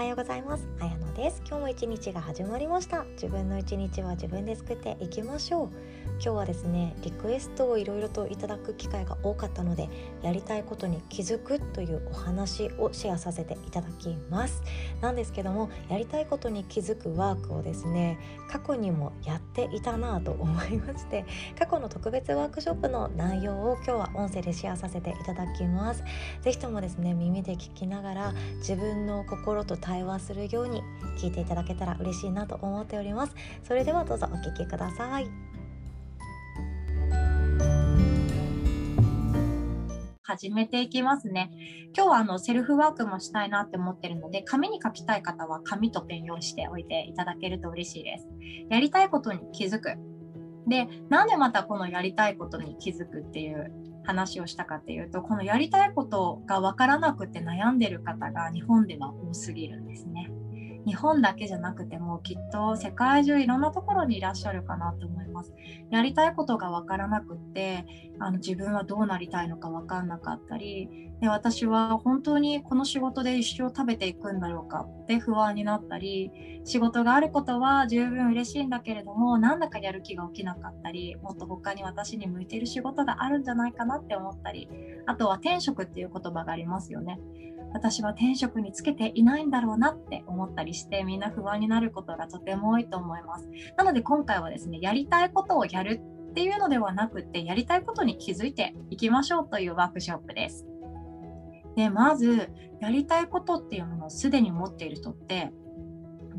はようございます。あやのです。今日も一日が始まりました。自分の一日は自分で作っていきましょう。今日はですね、リクエストをいろいろといただく機会が多かったので、やりたいことに気づくというお話をシェアさせていただきます。なんですけども、やりたいことに気づくワークをですね、過去にもやっていたなと思いまして、過去の特別ワークショップの内容を今日は音声でシェアさせていただきます。ぜひともですね、耳で聞きながら自分の心と対話するように聞いていただけたら嬉しいなと思っておりますそれではどうぞお聞きください始めていきますね。今日はあのセルフワークもしたいなって思ってるので、紙に書きたい方は紙とペン用意しておいていただけると嬉しいです。やりたいことに気づく。で、なんでまたこのやりたいことに気づくっていう話をしたかっていうとこのやりたいことが分からなくて悩んでる方が日本では多すぎるんですね。日本だけじゃなくてもきっと世界中いろんなところにいらっしゃるかなと思います。やりたいことが分からなくってあの自分はどうなりたいのか分かんなかったりで私は本当にこの仕事で一生食べていくんだろうかって不安になったり仕事があることは十分嬉しいんだけれどもなんだかやる気が起きなかったりもっと他に私に向いている仕事があるんじゃないかなって思ったりあとは転職っていう言葉がありますよね。私は転職につけていないんだろうなって思ったりしてみんな不安になることがとても多いと思います。なので今回はですねやりたいことをやるっていうのではなくてやりたいことに気づいていきましょうというワークショップです。でまずやりたいことっていうものをすでに持っている人って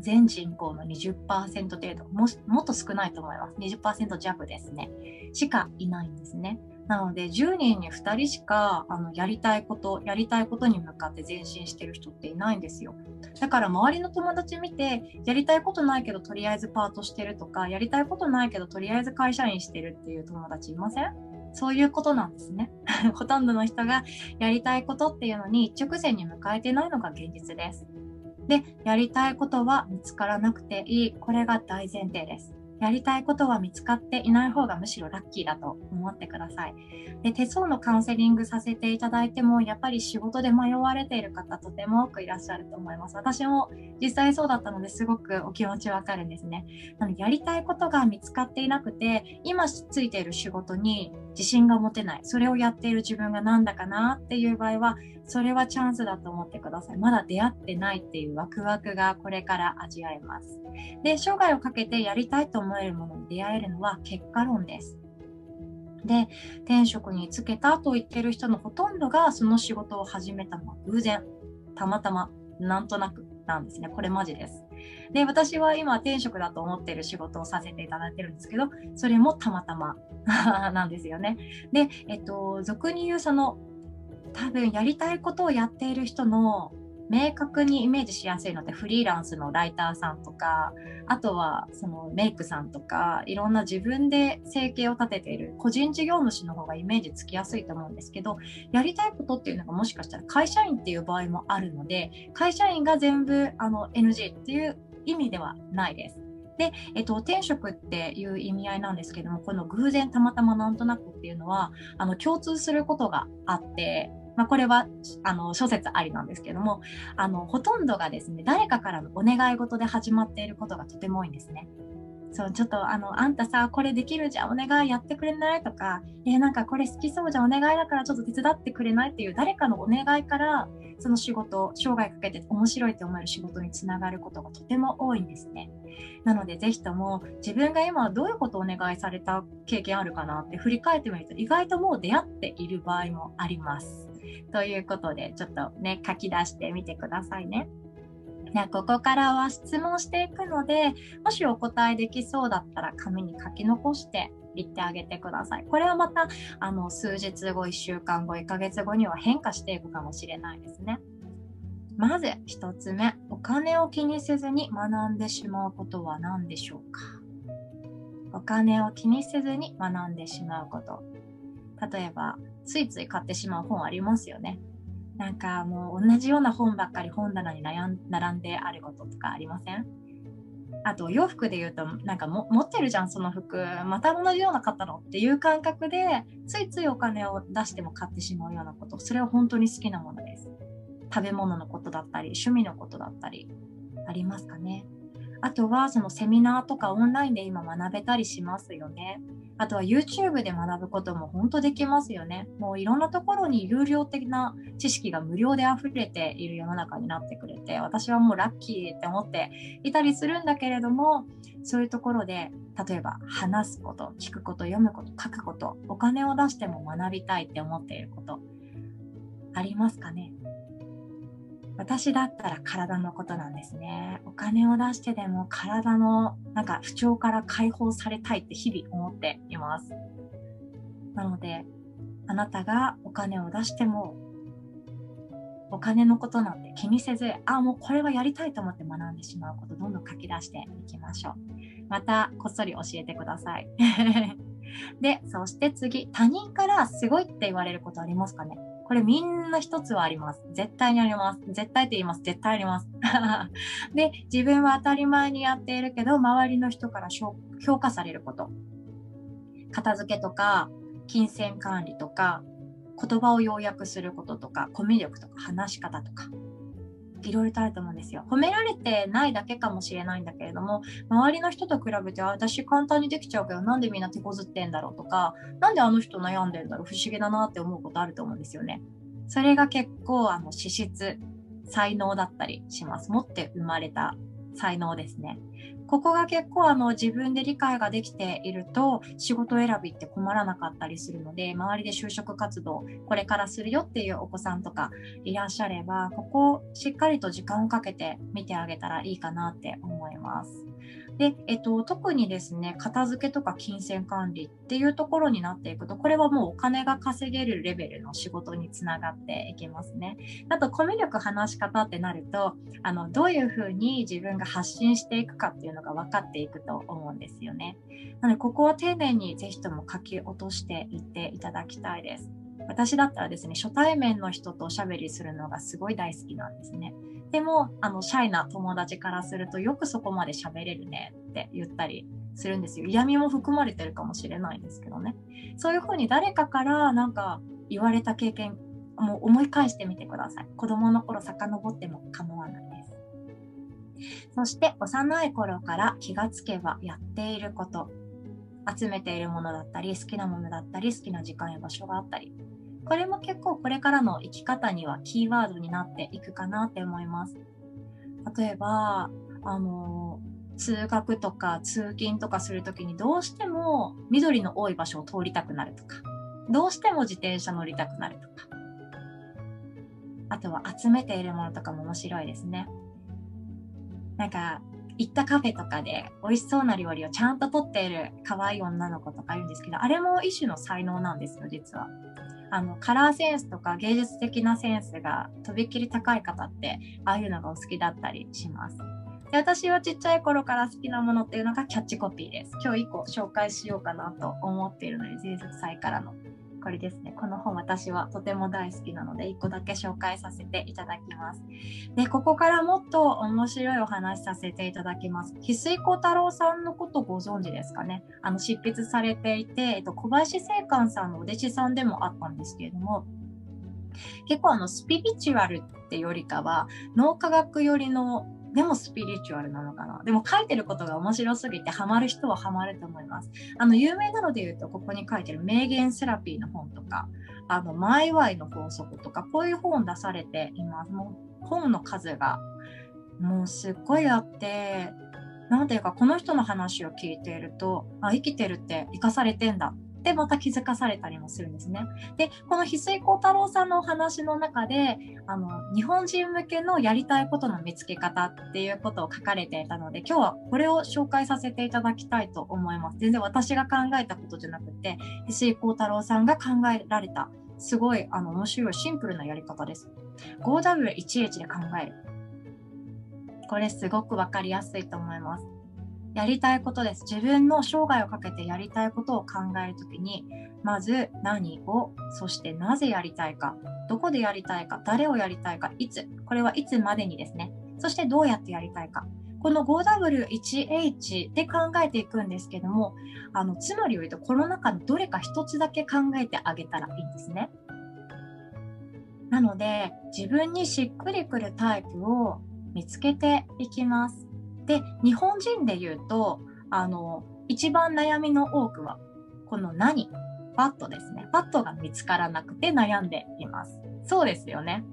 全人口の20%程度ももっと少ないと思います。20%弱ですね。しかいないんですね。なので10人に2人しかあのやりたいことやりたいことに向かって前進してる人っていないんですよ。だから周りの友達見てやりたいことないけどとりあえずパートしてるとかやりたいことないけどとりあえず会社員してるっていう友達いません？そういうことなんですね ほとんどの人がやりたいことっていうのに一直線に向かえてないのが現実ですでやりたいことは見つからなくていいこれが大前提ですやりたいことは見つかっていない方がむしろラッキーだと思ってください。で手相のカウンセリングさせていただいてもやっぱり仕事で迷われている方とても多くいらっしゃると思います。私も実際そうだったのですごくお気持ちわかるんですね。なのでやりたいことが見つかっていなくて今ついている仕事に自信が持てないそれをやっている自分がなんだかなっていう場合はそれはチャンスだと思ってください。まだ出会ってないっていうワクワクがこれから味わえます。で、生涯をかけてやりたいと思えるものに出会えるのは結果論です。で、転職に就けたと言ってる人のほとんどがその仕事を始めたのは偶然、たまたま、なんとなくなんですね。これマジです。で、私は今転職だと思ってる仕事をさせていただいてるんですけど、それもたまたま なんですよね。で、えっと、俗に言うその多分やりたいことをやっている人の明確にイメージしやすいのでフリーランスのライターさんとかあとはそのメイクさんとかいろんな自分で生計を立てている個人事業主の方がイメージつきやすいと思うんですけどやりたいことっていうのがもしかしたら会社員っていう場合もあるので会社員が全部あの NG っていう意味ではないです。で、えっと、転職っていう意味合いなんですけどもこの偶然たまたまなんとなくっていうのはあの共通することがあってまあ、これはあの諸説ありなんですけどもあのほとんどがですね誰かからのお願い事で始まっていることがとても多いんですね。そうちょっとあのあんたさこれできるじゃんお願いやってくれない？とかえ、なんかこれ好きそうじゃんお願いだからちょっと手伝ってくれない？っていう誰かのお願いからその仕事生涯かけて面白いと思える仕事につながることがとても多いんですね。なのでぜひとも自分が今どういうことをお願いされた経験あるかなって振り返ってみると意外ともう出会っている場合もあります。ということでちょっとね書き出してみてくださいね。でここからは質問していくのでもしお答えできそうだったら紙に書き残して言ってあげてください。これはまたあの数日後1週間後1ヶ月後には変化していくかもしれないですね。まず1つ目お金を気にせずに学んでしまうことは何でしょうか？お金を気にせずに学んでしまうこと例えばついつい買ってしまう本ありますよね。なんかもう同じような本ばっかり本棚に並んであることとかありません？あと洋服で言うとなんか持ってるじゃんその服。また同じような買ったの？っていう感覚でついついお金を出しても買ってしまうようなこと。それは本当に好きなものです。食べ物のことだったり趣味のことだったりありますかね？あとはそのセミナーとかオンラインで今学べたりしますよね。あとは YouTube で学ぶことも本当できますよね。もういろんなところに有料的な知識が無料で溢れている世の中になってくれて、私はもうラッキーって思っていたりするんだけれども、そういうところで、例えば話すこと、聞くこと、読むこと、書くこと、お金を出しても学びたいって思っていること、ありますかね？私だったら体のことなんですね。お金を出してでも体のなんか不調から解放されたいって日々思っています。なので、あなたがお金を出してもお金のことなんて気にせず、あ、もうこれはやりたいと思って学んでしまうこと、どんどん書き出していきましょう。また、こっそり教えてください。で、そして次、他人からすごいって言われることありますかね？これみんな一つはあります。絶対にあります。絶対って言います。絶対あります。で、自分は当たり前にやっているけど、周りの人から評価されること。片付けとか、金銭管理とか、言葉を要約することとか、コミュ力とか、話し方とか、いろいろとあると思うんですよ。褒められてないだけかもしれないんだけれども、周りの人と比べて、私簡単にできちゃうけど、なんでみんな手こずってんだろうとか、何であの人悩んでんだろう、不思議だなって思うことあると思うんですよね。それが結構、あの、資質、才能だったりします。持って生まれた才能ですね。ここが結構あの自分で理解ができていると仕事選びって困らなかったりするので周りで就職活動これからするよっていうお子さんとかいらっしゃればここをしっかりと時間をかけて見てあげたらいいかなって思います。で、えっと、特にですね、片付けとか金銭管理っていうところになっていくと、これはもうお金が稼げるレベルの仕事につながっていきますね。あと、コミュ力話し方ってなると、あの、どういうふうに自分が発信していくかっていうのが分かっていくと思うんですよね。なので、ここは丁寧にぜひとも書き落としていっていただきたいです。私だったらですね、初対面の人とおしゃべりするのがすごい大好きなんですね。でも、あの、シャイな友達からすると、よくそこまで喋れるねって言ったりするんですよ。嫌味も含まれてるかもしれないんですけどね。そういうふうに誰かからなんか言われた経験、もう思い返してみてください。子供の頃遡っても構わないです。そして幼い頃から気がつけばやっていること、集めているものだったり、好きなものだったり、好きな時間や場所があったり、これも結構これからの生き方にはキーワードになっていくかなって思います。例えば、あの、通学とか通勤とかするときにどうしても緑の多い場所を通りたくなるとか、どうしても自転車乗りたくなるとか、あとは集めているものとかも面白いですね。なんか、行ったカフェとかで美味しそうな料理をちゃんと撮っている可愛い女の子とかいるんですけど、あれも一種の才能なんですよ、実は。あのカラーセンスとか芸術的なセンスがとびっきり高い方ってああいうのがお好きだったりします。で私はちっちゃい頃から好きなものっていうのがキャッチコピーです。今日以降紹介しようかなと思っているので、前節祭からのこれですね。この本私はとても大好きなので、1個だけ紹介させていただきます。で、ここからもっと面白いお話させていただきます。翡翠小太郎さんのことご存知ですかね？あの、執筆されていて、えっと、小林正観さんのお弟子さんでもあったんですけれども、結構あの、スピリチュアルってよりかは、脳科学寄りのでもスピリチュアルなのかな。でも書いてることが面白すぎてハマる人はハマると思います。あの、有名なので言うと、ここに書いてる名言セラピーの本とか、あの、マイワイの法則とか、こういう本出されています。もう本の数がもうすっごいあって、なんていうか、この人の話を聞いていると、あ、生きてるって生かされてんだでまた気づかされたりもするんですね。で、この翡翠幸太郎さんのお話の中で、あの、日本人向けのやりたいことの見つけ方っていうことを書かれていたので、今日はこれを紹介させていただきたいと思います。全然私が考えたことじゃなくて、翡翠幸太郎さんが考えられた、すごいあの面白いシンプルなやり方です。5W1H で考える。これすごくわかりやすいと思います。やりたいことです。自分の生涯をかけてやりたいことを考えるときに、まず何を、そしてなぜやりたいか、どこでやりたいか、誰をやりたいか、いつ、これはいつまでにですね。そしてどうやってやりたいか。この 5W1H で考えていくんですけども、あの、つまり言うと、この中のどれか一つだけ考えてあげたらいいんですね。なので自分にしっくりくるタイプを見つけていきます。で日本人で言うとあの一番悩みの多くはこの何？パットですね。パットが見つからなくて悩んでいます。そうですよね。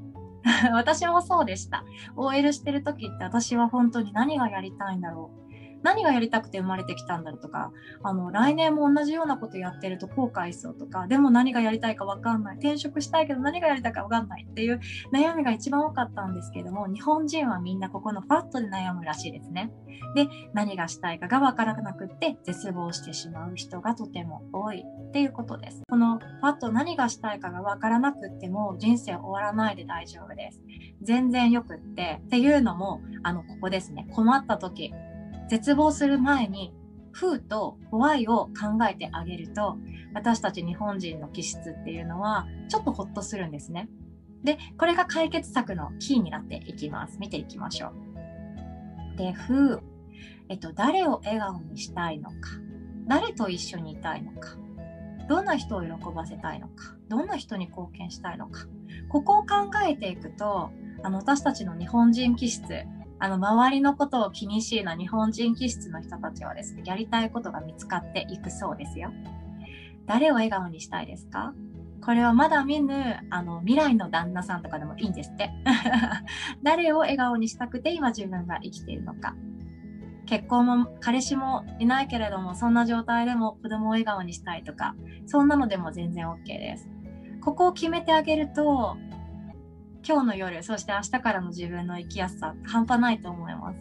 私もそうでした。OL してる時って私は本当に何がやりたいんだろう。何がやりたくて生まれてきたんだろうとかあの来年も同じようなことやってると後悔しそうとかでも何がやりたいか分かんない転職したいけど何がやりたいか分かんないっていう悩みが一番多かったんですけども日本人はみんなここのファットで悩むらしいですね。で何がしたいかが分からなくって絶望してしまう人がとても多いっていうことです。このファット何がしたいかが分からなくっても人生終わらないで大丈夫です。全然よくってっていうのもあのここですね困った時絶望する前に風とホワイを考えてあげると私たち日本人の気質っていうのはちょっとホッとするんですね。で、これが解決策のキーになっていきます。見ていきましょう。で、風、えっと、誰を笑顔にしたいのか、誰と一緒にいたいのか、どんな人を喜ばせたいのか、どんな人に貢献したいのか、ここを考えていくと、あの私たちの日本人気質あの周りのことを気にしいな日本人気質の人たちはですねやりたいことが見つかっていくそうですよ。誰を笑顔にしたいですか？これはまだ見ぬあの未来の旦那さんとかでもいいんですって。誰を笑顔にしたくて今自分が生きているのか。結婚も彼氏もいないけれどもそんな状態でも子供を笑顔にしたいとかそんなのでも全然 OK です。ここを決めてあげると今日の夜そして明日からの自分の生きやすさ半端ないと思います。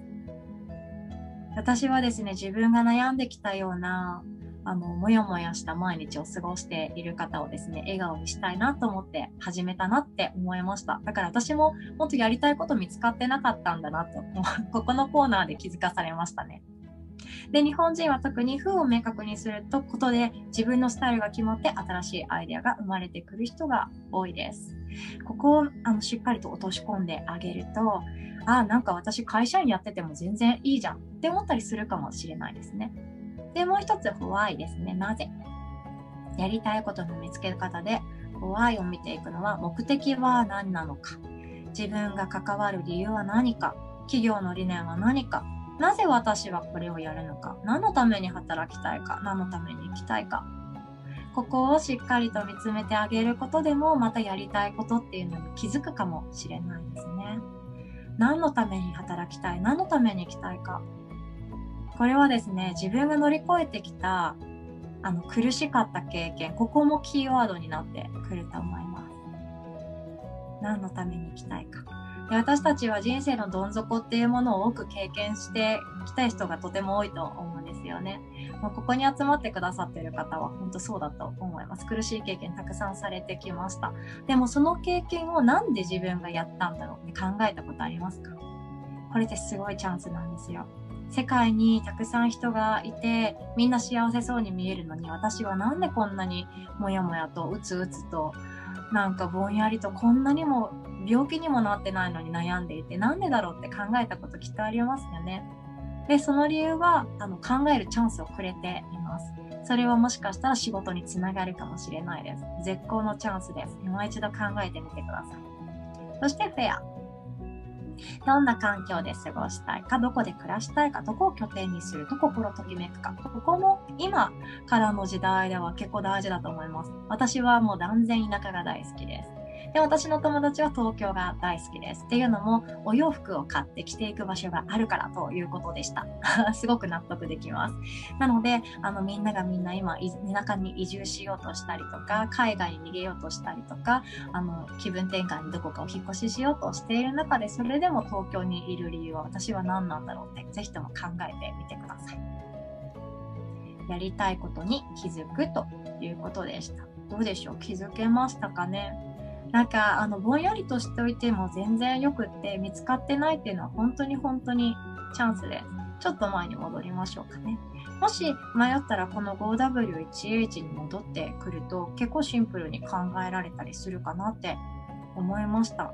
私はですね自分が悩んできたようなあのもやもやした毎日を過ごしている方をですね笑顔にしたいなと思って始めたなって思いました。だから私ももっとやりたいこと見つかってなかったんだなとここのコーナーで気づかされましたね。で日本人は特に風を明確にするとことで自分のスタイルが決まって新しいアイデアが生まれてくる人が多いです。ここをあのしっかりと落とし込んであげるとあなんか私会社員やってても全然いいじゃんって思ったりするかもしれないですね。でもう一つホワイですね。なぜ？やりたいことの見つけ方でホワイを見ていくのは目的は何なのか。自分が関わる理由は何か。企業の理念は何か。なぜ私はこれをやるのか？何のために働きたいか？何のために生きたいか？ここをしっかりと見つめてあげることでもまたやりたいことっていうのに気づくかもしれないですね。何のために働きたい？何のために生きたいか？これはですね自分が乗り越えてきたあの苦しかった経験ここもキーワードになってくると思います。何のために生きたいか？で私たちは人生のどん底っていうものを多く経験してきた人がとても多いと思うんですよね。もうここに集まってくださってる方は本当そうだと思います。苦しい経験たくさんされてきました。でもその経験をなんで自分がやったんだろうって考えたことありますか？これってすごいチャンスなんですよ。世界にたくさん人がいてみんな幸せそうに見えるのに私はなんでこんなにモヤモヤとうつうつとなんかぼんやりとこんなにも病気にもなってないのに悩んでいてなんでだろうって考えたこときっとありますよね。でその理由はあの考えるチャンスをくれています。それはもしかしたら仕事につながるかもしれないです。絶好のチャンスです。今一度考えてみてください。そしてフェア。どんな環境で過ごしたいか、どこで暮らしたいか、どこを拠点にすると心ときめくか。ここも今からの時代では結構大事だと思います。私はもう断然田舎が大好きです。で私の友達は東京が大好きです。っていうのもお洋服を買って着ていく場所があるからということでした。すごく納得できます。なのであのみんながみんな今田舎に移住しようとしたりとか海外に逃げようとしたりとかあの気分転換にどこかお引っ越ししようとしている中でそれでも東京にいる理由は私は何なんだろうってぜひとも考えてみてください。やりたいことに気づくということでした。どうでしょう？気づけましたかね？なんかあのぼんやりとしておいても全然よくって見つかってないっていうのは本当に本当にチャンスで。ちょっと前に戻りましょうかね。もし迷ったらこの 5W1H に戻ってくると結構シンプルに考えられたりするかなって思いました。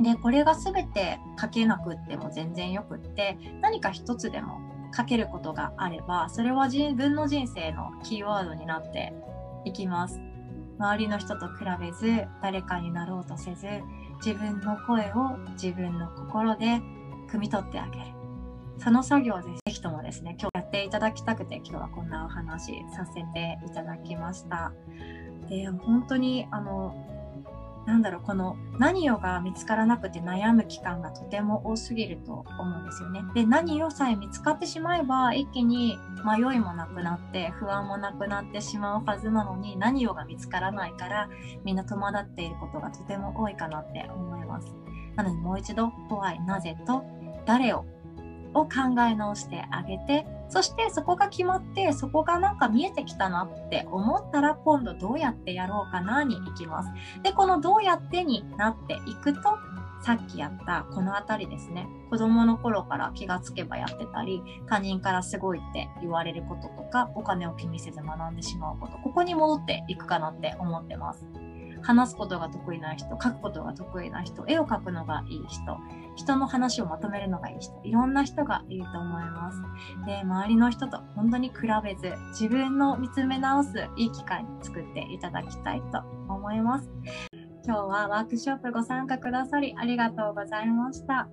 で、これが全て書けなくっても全然よくって何か一つでも書けることがあればそれは自分の人生のキーワードになっていきます。周りの人と比べず誰かになろうとせず自分の声を自分の心で汲み取ってあげる。その作業でぜひともですね今日やっていただきたくて今日はこんなお話させていただきました。で本当にあのなんだろうこの何をが見つからなくて悩む期間がとても多すぎると思うんですよね。で何をさえ見つかってしまえば一気に迷いもなくなって不安もなくなってしまうはずなのに何をが見つからないからみんな戸惑っていることがとても多いかなって思います。なのでもう一度「怖いなぜ」と「誰を」を考え直してあげてそしてそこが決まってそこがなんか見えてきたなって思ったら今度どうやってやろうかなに行きます。でこのどうやってになっていくとさっきやったこの辺りですね子供の頃から気がつけばやってたり他人からすごいって言われることとかお金を気にせず学んでしまうことここに戻っていくかなって思ってます。話すことが得意な人書くことが得意な人絵を描くのがいい人人の話をまとめるのがいい人いろんな人がいると思いますで周りの人と本当に比べず自分の見つめ直すいい機会に作っていただきたいと思います今日はワークショップご参加くださりありがとうございました。